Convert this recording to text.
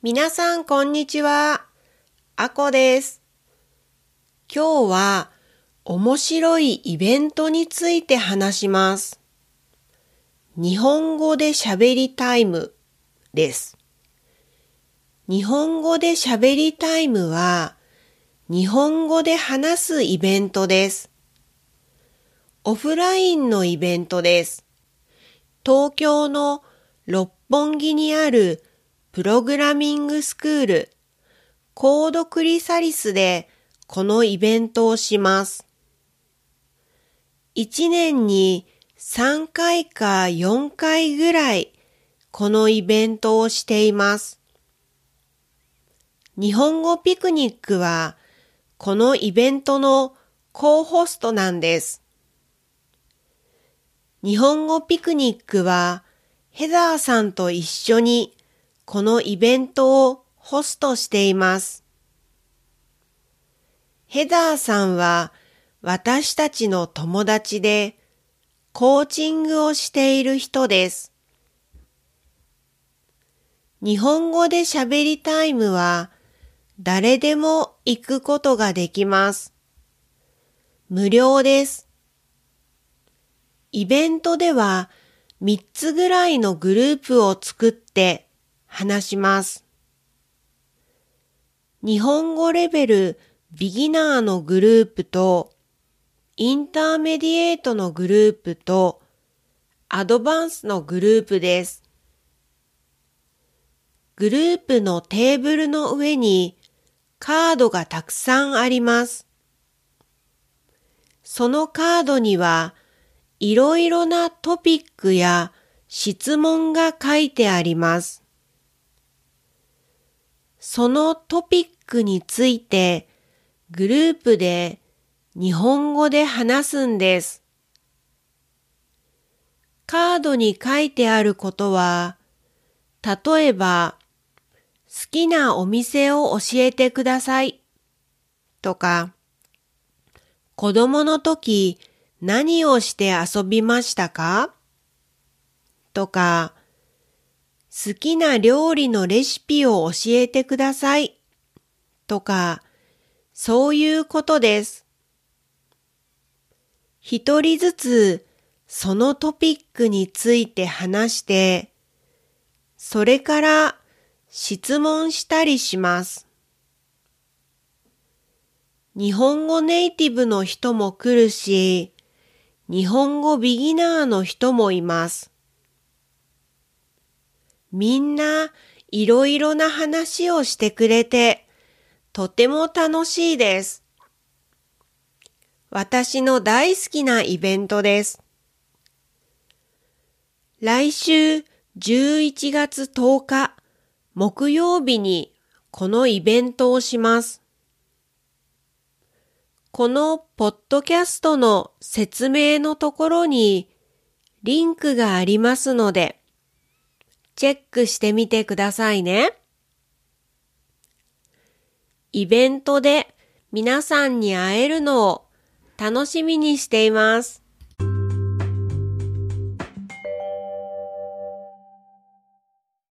皆さん、こんにちは。あこです。今日は面白いイベントについて話します。日本語で喋りタイムです。日本語で喋りタイムは日本語で話すイベントです。オフラインのイベントです。東京の六本木にあるプログラミングスクールコードクリサリスでこのイベントをします。一年に3回か4回ぐらいこのイベントをしています。日本語ピクニックはこのイベントのコホストなんです。日本語ピクニックはヘザーさんと一緒にこのイベントをホストしています。ヘザーさんは私たちの友達でコーチングをしている人です。日本語で喋りタイムは誰でも行くことができます。無料です。イベントでは3つぐらいのグループを作って話します。日本語レベルビギナーのグループとインターメディエートのグループとアドバンスのグループです。グループのテーブルの上にカードがたくさんあります。そのカードにはいろいろなトピックや質問が書いてあります。そのトピックについてグループで日本語で話すんです。カードに書いてあることは、例えば、好きなお店を教えてくださいとか、子供の時何をして遊びましたか？とか、好きな料理のレシピを教えてくださいとか、そういうことです。一人ずつそのトピックについて話して、それから質問したりします。日本語ネイティブの人も来るし、日本語ビギナーの人もいます。みんないろいろな話をしてくれて、とても楽しいです。私の大好きなイベントです。来週11月10日木曜日にこのイベントをします。このポッドキャストの説明のところにリンクがありますので、チェックしてみてくださいね。イベントで皆さんに会えるのを楽しみにしています。